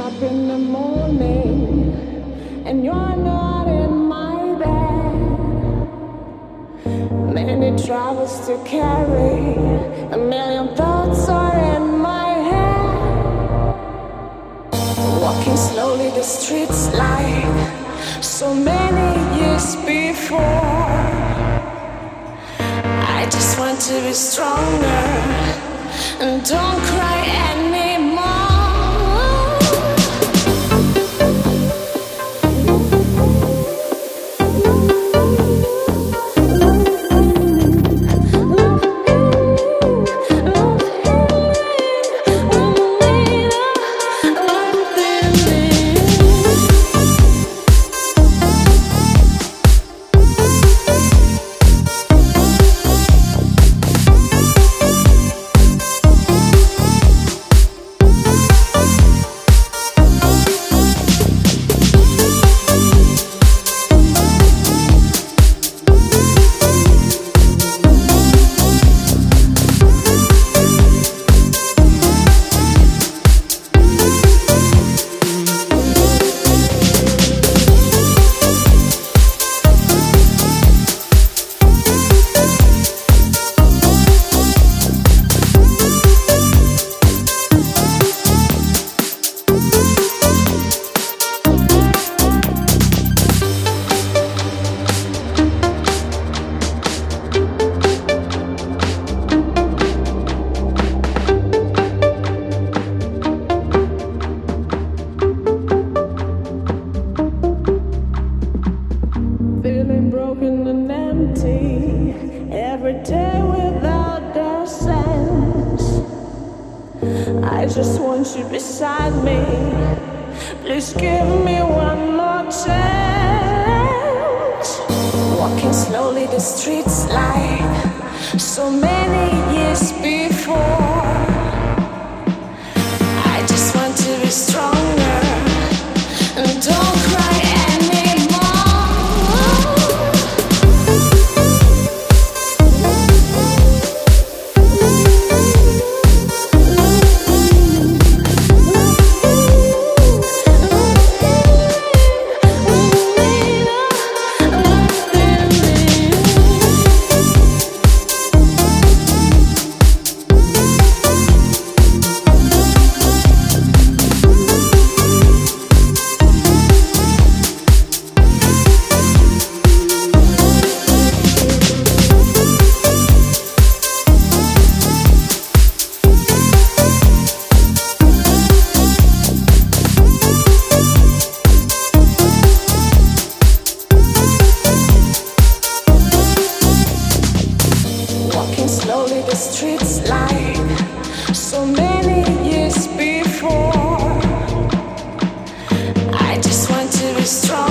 up in the morning and you're not in my bed. Many troubles to carry, a million thoughts are in my head. Walking slowly the streets like so many years before. I just want to be stronger and don't cry day without a sense. I just want you beside me. Please give me one more chance. Walking slowly the streets like so many years before. I just want to be stronger want